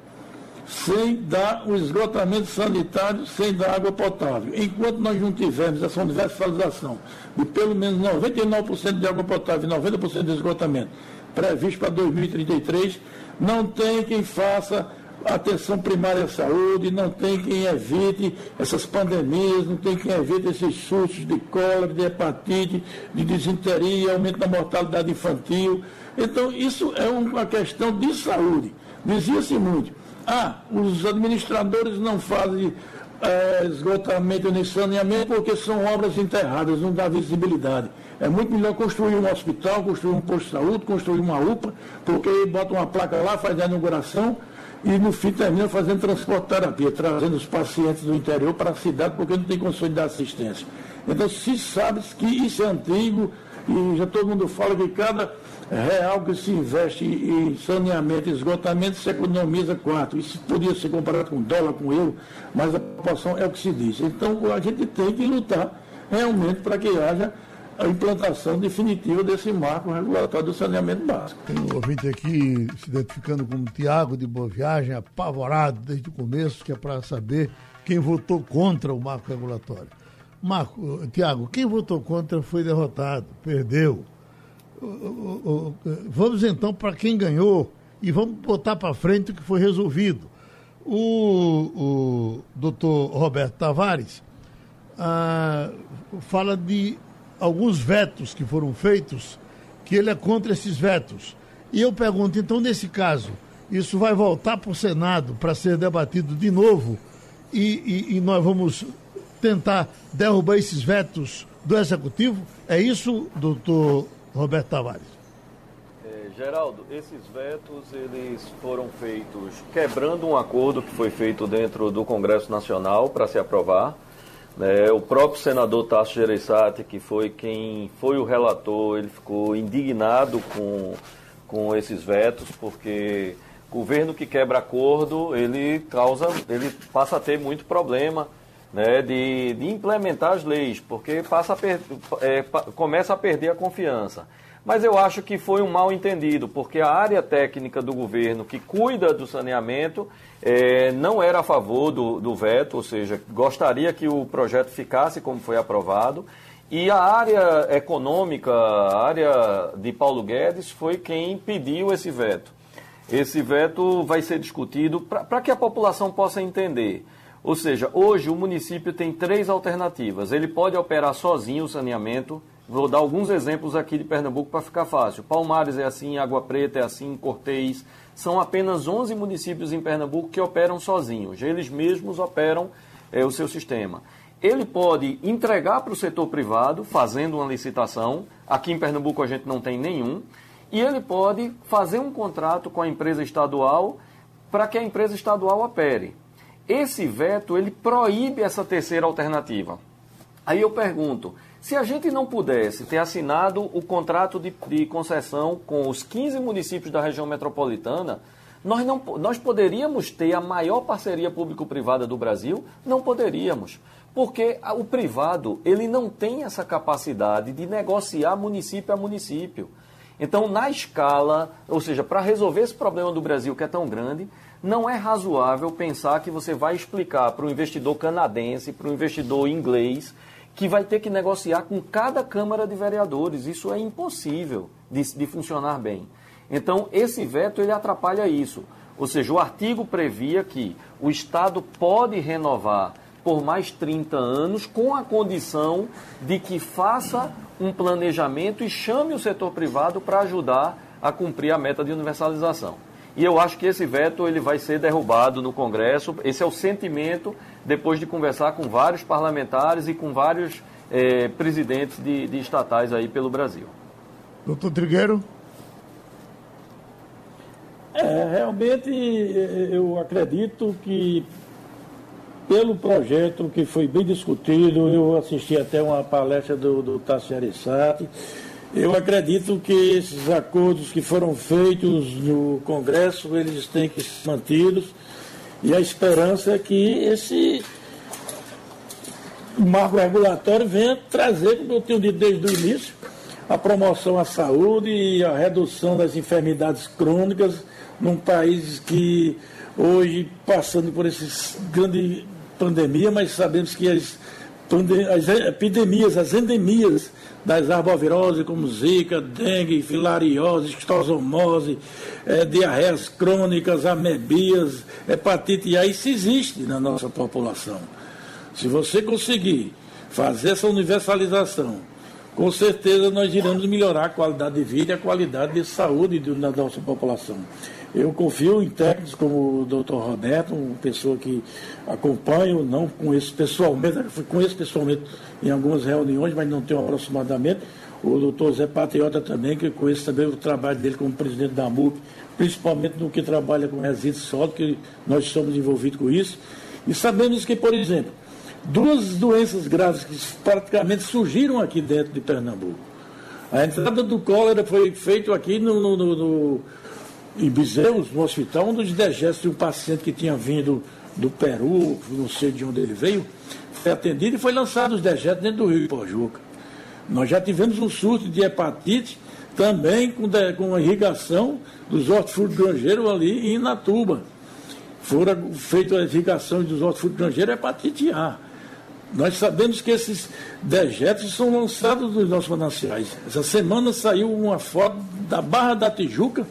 sem dar o esgotamento sanitário, sem dar água potável. Enquanto nós não tivermos essa universalização de pelo menos 99% de água potável e 90% de esgotamento previsto para 2033, não tem quem faça atenção primária à saúde, não tem quem evite essas pandemias, não tem quem evite esses surtos de cólera, de hepatite, de disenteria, aumento da mortalidade infantil. Então, isso é uma questão de saúde. Dizia-se muito ah, os administradores não fazem é, esgotamento nem saneamento porque são obras enterradas, não dá visibilidade. É muito melhor construir um hospital, construir um posto de saúde, construir uma UPA, porque bota uma placa lá, faz a inauguração e no fim termina fazendo transporte terapia, trazendo os pacientes do interior para a cidade porque não tem condições de dar assistência. Então se sabe que isso é antigo e já todo mundo fala que cada real que se investe em saneamento e esgotamento se economiza quatro. Isso podia ser comparado com dólar, com euro, mas a proporção é o que se diz. Então a gente tem que lutar realmente para que haja a implantação definitiva desse marco regulatório do saneamento básico. Tem um ouvinte aqui se identificando como Tiago de Boa Viagem, apavorado desde o começo, que é para saber quem votou contra o marco regulatório. Marco, Tiago, quem votou contra foi derrotado, perdeu vamos então para quem ganhou e vamos botar para frente o que foi resolvido. O, o doutor Roberto Tavares ah, fala de alguns vetos que foram feitos, que ele é contra esses vetos. E eu pergunto, então, nesse caso, isso vai voltar para o Senado para ser debatido de novo e, e, e nós vamos tentar derrubar esses vetos do Executivo? É isso, doutor Roberto Tavares. É, Geraldo, esses vetos eles foram feitos quebrando um acordo que foi feito dentro do Congresso Nacional para se aprovar. É, o próprio senador Tasso Gereissati, que foi quem foi o relator, ele ficou indignado com, com esses vetos, porque governo que quebra acordo, ele causa, ele passa a ter muito problema né, de, de implementar as leis, porque passa a per, é, começa a perder a confiança. Mas eu acho que foi um mal entendido, porque a área técnica do governo que cuida do saneamento é, não era a favor do, do veto, ou seja, gostaria que o projeto ficasse como foi aprovado. E a área econômica, a área de Paulo Guedes, foi quem pediu esse veto. Esse veto vai ser discutido para que a população possa entender. Ou seja, hoje o município tem três alternativas. Ele pode operar sozinho o saneamento. Vou dar alguns exemplos aqui de Pernambuco para ficar fácil. Palmares é assim, Água Preta é assim, Cortês. São apenas 11 municípios em Pernambuco que operam sozinhos. Eles mesmos operam é, o seu sistema. Ele pode entregar para o setor privado, fazendo uma licitação. Aqui em Pernambuco a gente não tem nenhum. E ele pode fazer um contrato com a empresa estadual para que a empresa estadual opere. Esse veto ele proíbe essa terceira alternativa. Aí eu pergunto, se a gente não pudesse ter assinado o contrato de, de concessão com os 15 municípios da região metropolitana, nós, não, nós poderíamos ter a maior parceria público-privada do Brasil? Não poderíamos. Porque o privado, ele não tem essa capacidade de negociar município a município. Então, na escala, ou seja, para resolver esse problema do Brasil que é tão grande, não é razoável pensar que você vai explicar para o investidor canadense, para o investidor inglês, que vai ter que negociar com cada Câmara de Vereadores. Isso é impossível de, de funcionar bem. Então, esse veto ele atrapalha isso. Ou seja, o artigo previa que o Estado pode renovar por mais 30 anos, com a condição de que faça um planejamento e chame o setor privado para ajudar a cumprir a meta de universalização. E eu acho que esse veto ele vai ser derrubado no Congresso. Esse é o sentimento depois de conversar com vários parlamentares e com vários eh, presidentes de, de estatais aí pelo Brasil. Doutor Trigueiro? É, realmente eu acredito que pelo projeto que foi bem discutido, eu assisti até uma palestra do, do Tassi Arissati. Eu acredito que esses acordos que foram feitos no Congresso, eles têm que ser mantidos. E a esperança é que esse marco regulatório venha trazer, como eu tenho dito desde o início, a promoção à saúde e a redução das enfermidades crônicas num país que hoje passando por esses grandes pandemia, mas sabemos que as, as epidemias, as endemias das arboviroses, como zika, dengue, filariose, esctosomose, é, diarreias crônicas, amebias, hepatite A, isso existe na nossa população. Se você conseguir fazer essa universalização, com certeza nós iremos melhorar a qualidade de vida e a qualidade de saúde da nossa população. Eu confio em técnicos como o doutor Roberto, uma pessoa que acompanho, não conheço pessoalmente, conheço pessoalmente em algumas reuniões, mas não tenho aproximadamente. O doutor Zé Patriota também, que conheço também o trabalho dele como presidente da MUP, principalmente no que trabalha com resíduos sólidos, que nós estamos envolvidos com isso. E sabemos que, por exemplo, duas doenças graves que praticamente surgiram aqui dentro de Pernambuco. A entrada do cólera foi feita aqui no, no, no, no em Bezerros, no hospital, um dos degestos de um paciente que tinha vindo do Peru, não sei de onde ele veio, foi atendido e foi lançado os dejetos dentro do rio Ipojuca. Nós já tivemos um surto de hepatite também com, de, com a irrigação dos hortifrutos granjeiros ali em Natuba. Foram feitas as irrigações dos hortifrutos granjeiros hepatite A. Nós sabemos que esses dejetos são lançados dos nossos mananciais. Essa semana saiu uma foto da Barra da Tijuca,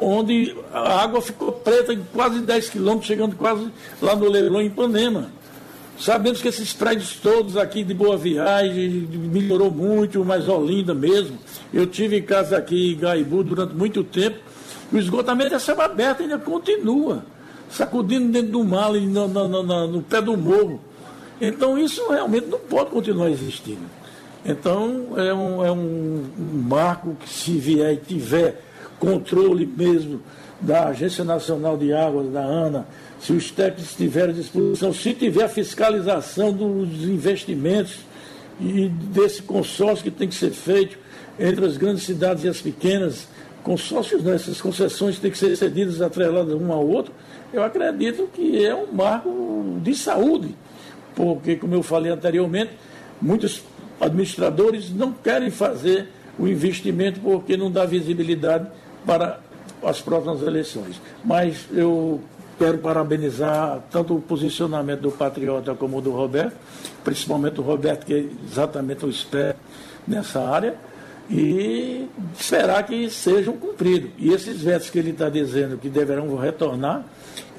onde a água ficou preta em quase 10 quilômetros, chegando quase lá no Leilão, em Panema. Sabemos que esses prédios todos aqui de Boa Viagem melhorou muito, mas Olinda mesmo. Eu tive casa aqui em Gaibu durante muito tempo. O esgotamento é céu aberto ainda continua, sacudindo dentro do mar, no, no, no, no pé do morro. Então isso realmente não pode continuar existindo. Então é um, é um marco que se vier e tiver controle mesmo da Agência Nacional de Águas, da ANA, se os técnicos estiverem à disposição, se tiver a fiscalização dos investimentos e desse consórcio que tem que ser feito entre as grandes cidades e as pequenas, consórcios, né, essas concessões têm que ser cedidas, atreladas um ao outro, eu acredito que é um marco de saúde, porque, como eu falei anteriormente, muitos administradores não querem fazer o investimento porque não dá visibilidade para as próximas eleições. Mas eu quero parabenizar tanto o posicionamento do Patriota como do Roberto, principalmente o Roberto, que é exatamente o esperto nessa área, e esperar que sejam cumpridos. E esses vetos que ele está dizendo que deverão retornar,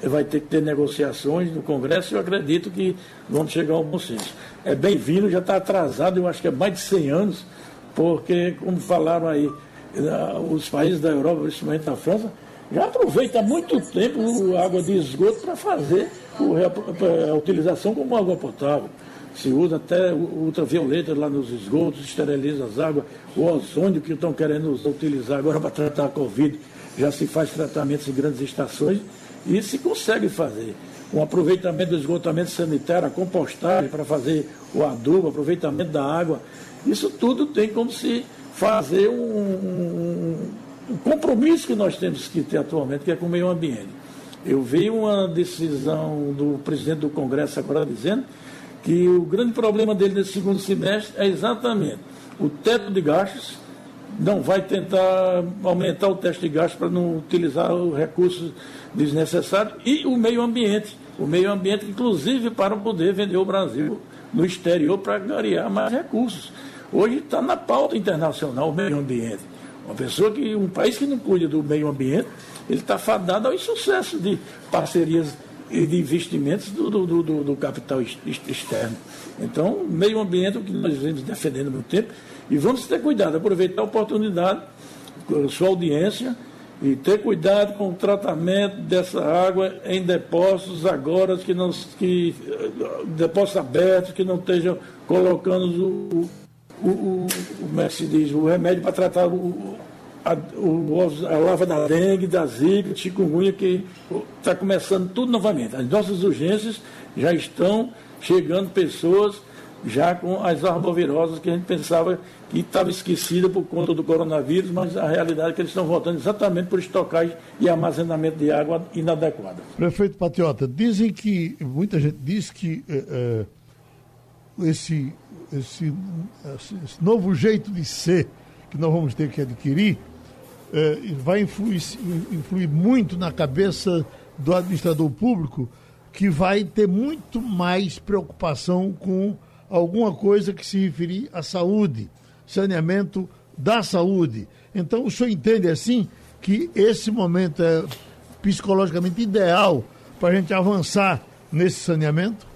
vai ter que ter negociações no Congresso e eu acredito que vamos chegar ao bom senso. É bem-vindo, já está atrasado, eu acho que é mais de 100 anos, porque, como falaram aí, os países da Europa, principalmente a França, já aproveita há muito tempo a água de esgoto para fazer a utilização como água potável. Se usa até ultravioleta lá nos esgotos, esteriliza as águas, o ozônio que estão querendo utilizar agora *laughs* para tratar a Covid, já se faz tratamentos em grandes estações e se consegue fazer. o aproveitamento do esgotamento sanitário, a compostagem para fazer o adubo, aproveitamento da água. Isso tudo tem como se fazer um, um, um compromisso que nós temos que ter atualmente, que é com o meio ambiente. Eu vi uma decisão do presidente do Congresso agora dizendo que o grande problema dele nesse segundo semestre é exatamente o teto de gastos, não vai tentar aumentar o teto de gastos para não utilizar os recursos desnecessários e o meio ambiente. O meio ambiente, inclusive, para poder vender o Brasil no exterior para ganhar mais recursos. Hoje está na pauta internacional o meio ambiente. Uma pessoa que, um país que não cuida do meio ambiente, ele está fadado ao insucesso de parcerias e de investimentos do, do, do, do capital externo. Então, meio ambiente o que nós vemos defendendo há muito tempo. E vamos ter cuidado, aproveitar a oportunidade, a sua audiência, e ter cuidado com o tratamento dessa água em depósitos agora que não que depósitos abertos que não estejam colocando o, o, o, como é que se diz, o remédio para tratar o, a, o, a lava da dengue, da zika, chikungunya, que está começando tudo novamente. As nossas urgências já estão chegando pessoas já com as arboviroses que a gente pensava que estava esquecida por conta do coronavírus, mas a realidade é que eles estão voltando exatamente por estocagem e armazenamento de água inadequada. Prefeito Patriota, dizem que, muita gente diz que é, esse, esse, esse novo jeito de ser que nós vamos ter que adquirir é, vai influir, influir muito na cabeça do administrador público, que vai ter muito mais preocupação com alguma coisa que se referir à saúde, saneamento da saúde. Então, o senhor entende assim que esse momento é psicologicamente ideal para a gente avançar nesse saneamento?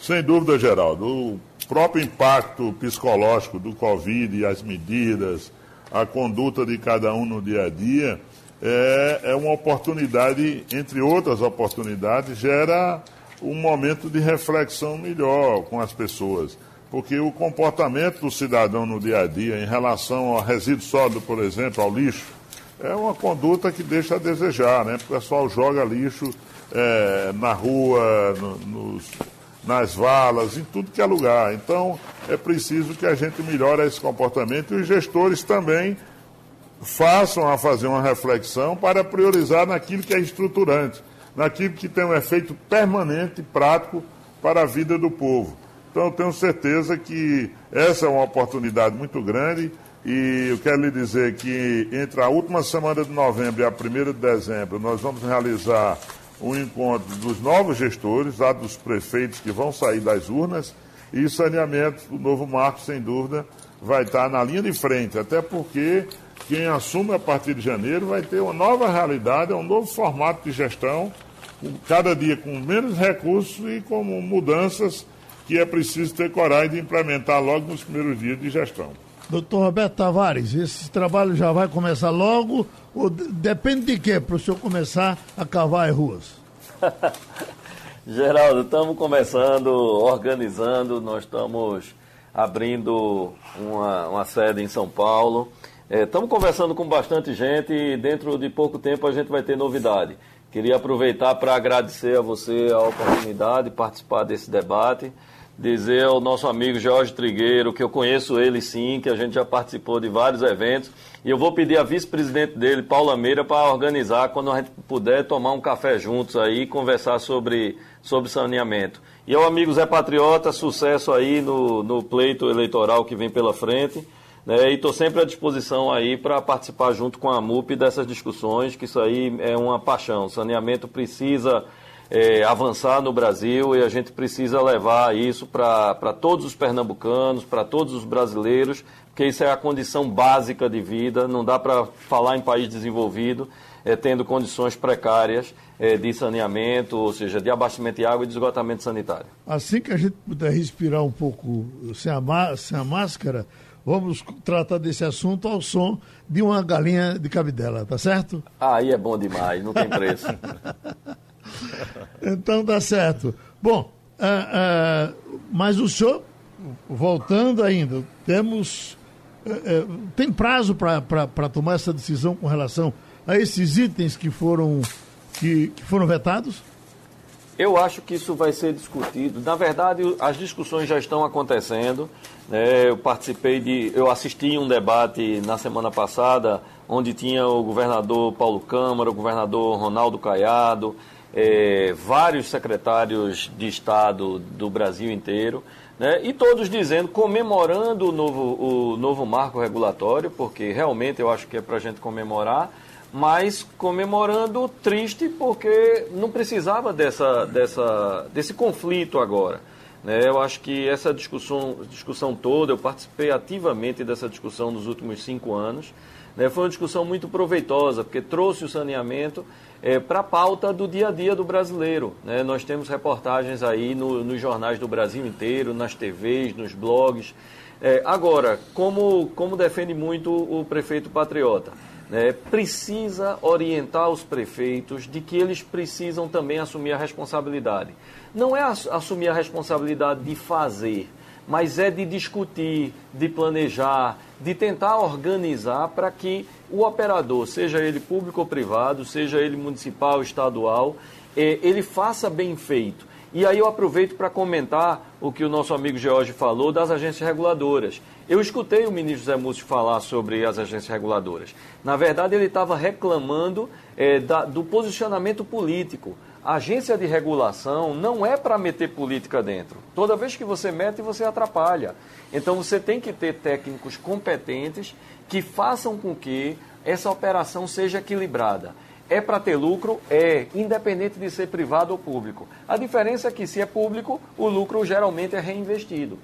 Sem dúvida, Geraldo. O próprio impacto psicológico do Covid as medidas, a conduta de cada um no dia a dia, é, é uma oportunidade, entre outras oportunidades, gera um momento de reflexão melhor com as pessoas. Porque o comportamento do cidadão no dia a dia em relação ao resíduo sólido, por exemplo, ao lixo, é uma conduta que deixa a desejar, né? O pessoal joga lixo é, na rua, no, nos, nas valas, em tudo que é lugar. Então, é preciso que a gente melhore esse comportamento e os gestores também façam a fazer uma reflexão para priorizar naquilo que é estruturante, naquilo que tem um efeito permanente e prático para a vida do povo. Então, eu tenho certeza que essa é uma oportunidade muito grande e eu quero lhe dizer que entre a última semana de novembro e a primeira de dezembro, nós vamos realizar um encontro dos novos gestores, lá dos prefeitos que vão sair das urnas, e saneamento, o novo marco, sem dúvida, vai estar na linha de frente, até porque quem assume a partir de janeiro vai ter uma nova realidade, é um novo formato de gestão, cada dia com menos recursos e com mudanças que é preciso ter coragem de implementar logo nos primeiros dias de gestão. Doutor Roberto Tavares, esse trabalho já vai começar logo ou depende de quê para o senhor começar a cavar as ruas? *laughs* Geraldo, estamos começando, organizando, nós estamos abrindo uma, uma sede em São Paulo. Estamos é, conversando com bastante gente e dentro de pouco tempo a gente vai ter novidade. Queria aproveitar para agradecer a você a oportunidade de participar desse debate dizer ao nosso amigo Jorge Trigueiro, que eu conheço ele sim, que a gente já participou de vários eventos, e eu vou pedir a vice-presidente dele, Paula Meira, para organizar quando a gente puder tomar um café juntos aí e conversar sobre, sobre saneamento. E ao amigo Zé Patriota, sucesso aí no, no pleito eleitoral que vem pela frente. Né, e estou sempre à disposição aí para participar junto com a MUP dessas discussões, que isso aí é uma paixão. O saneamento precisa é, avançar no Brasil e a gente precisa levar isso para todos os pernambucanos, para todos os brasileiros, porque isso é a condição básica de vida. Não dá para falar em país desenvolvido é, tendo condições precárias é, de saneamento, ou seja, de abastecimento de água e de esgotamento sanitário. Assim que a gente puder respirar um pouco sem a, sem a máscara, vamos tratar desse assunto ao som de uma galinha de cabidela, tá certo? Aí é bom demais, não tem preço. *laughs* então tá certo. Bom, uh, uh, mas o senhor, voltando ainda, temos. Uh, tem prazo para tomar essa decisão com relação a esses itens que foram que, que foram vetados? Eu acho que isso vai ser discutido. Na verdade, as discussões já estão acontecendo. Né? Eu participei de. Eu assisti um debate na semana passada, onde tinha o governador Paulo Câmara, o governador Ronaldo Caiado, é, vários secretários de Estado do Brasil inteiro. Né? E todos dizendo, comemorando o novo, o novo marco regulatório, porque realmente eu acho que é para a gente comemorar mas comemorando triste porque não precisava dessa, dessa, desse conflito agora. Né? Eu acho que essa discussão, discussão toda, eu participei ativamente dessa discussão nos últimos cinco anos. Né? Foi uma discussão muito proveitosa, porque trouxe o saneamento é, para a pauta do dia a dia do brasileiro. Né? Nós temos reportagens aí no, nos jornais do Brasil inteiro, nas TVs, nos blogs. É, agora, como, como defende muito o prefeito patriota? né, precisa orientar os prefeitos de que eles precisam também assumir a responsabilidade. Não é assumir a responsabilidade de fazer, mas é de discutir, de planejar, de tentar organizar para que o operador, seja ele público ou privado, seja ele municipal, estadual, eh, ele faça bem feito. E aí eu aproveito para comentar o que o nosso amigo George falou das agências reguladoras. Eu escutei o ministro Zé Múcio falar sobre as agências reguladoras. Na verdade, ele estava reclamando é, da, do posicionamento político. A agência de regulação não é para meter política dentro. Toda vez que você mete, você atrapalha. Então você tem que ter técnicos competentes que façam com que essa operação seja equilibrada. É para ter lucro? É, independente de ser privado ou público. A diferença é que se é público, o lucro geralmente é reinvestido.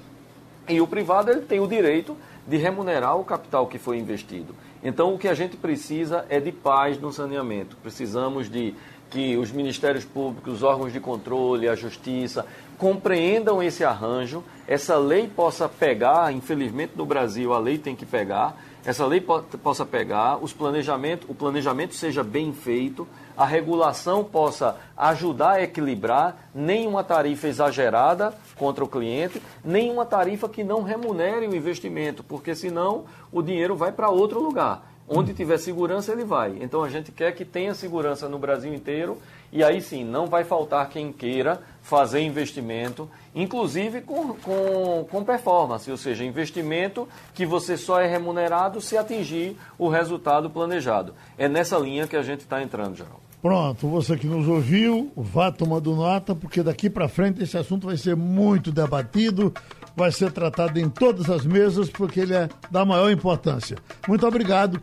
E o privado ele tem o direito de remunerar o capital que foi investido. Então, o que a gente precisa é de paz no saneamento. Precisamos de que os ministérios públicos, os órgãos de controle, a justiça, compreendam esse arranjo, essa lei possa pegar, infelizmente no Brasil a lei tem que pegar, essa lei po possa pegar, os planejamento, o planejamento seja bem feito, a regulação possa ajudar a equilibrar, nenhuma tarifa exagerada contra o cliente, nenhuma tarifa que não remunere o investimento, porque senão o dinheiro vai para outro lugar. Onde tiver segurança, ele vai. Então a gente quer que tenha segurança no Brasil inteiro e aí sim, não vai faltar quem queira fazer investimento, inclusive com, com, com performance, ou seja, investimento que você só é remunerado se atingir o resultado planejado. É nessa linha que a gente está entrando, Geraldo. Pronto, você que nos ouviu, vá tomando nota, porque daqui para frente esse assunto vai ser muito debatido, vai ser tratado em todas as mesas, porque ele é da maior importância. Muito obrigado.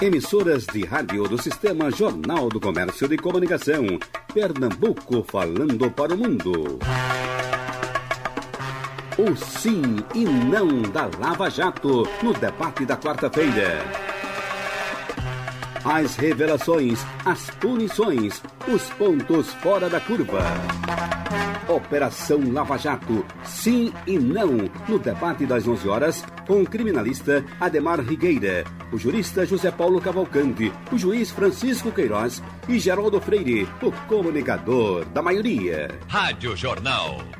Emissoras de rádio do Sistema Jornal do Comércio de Comunicação. Pernambuco falando para o mundo. O sim e não da Lava Jato no debate da quarta-feira. As revelações, as punições, os pontos fora da curva. Operação Lava Jato, sim e não, no debate das 11 horas, com o criminalista Ademar Rigueira, o jurista José Paulo Cavalcante, o juiz Francisco Queiroz e Geraldo Freire, o comunicador da maioria. Rádio Jornal.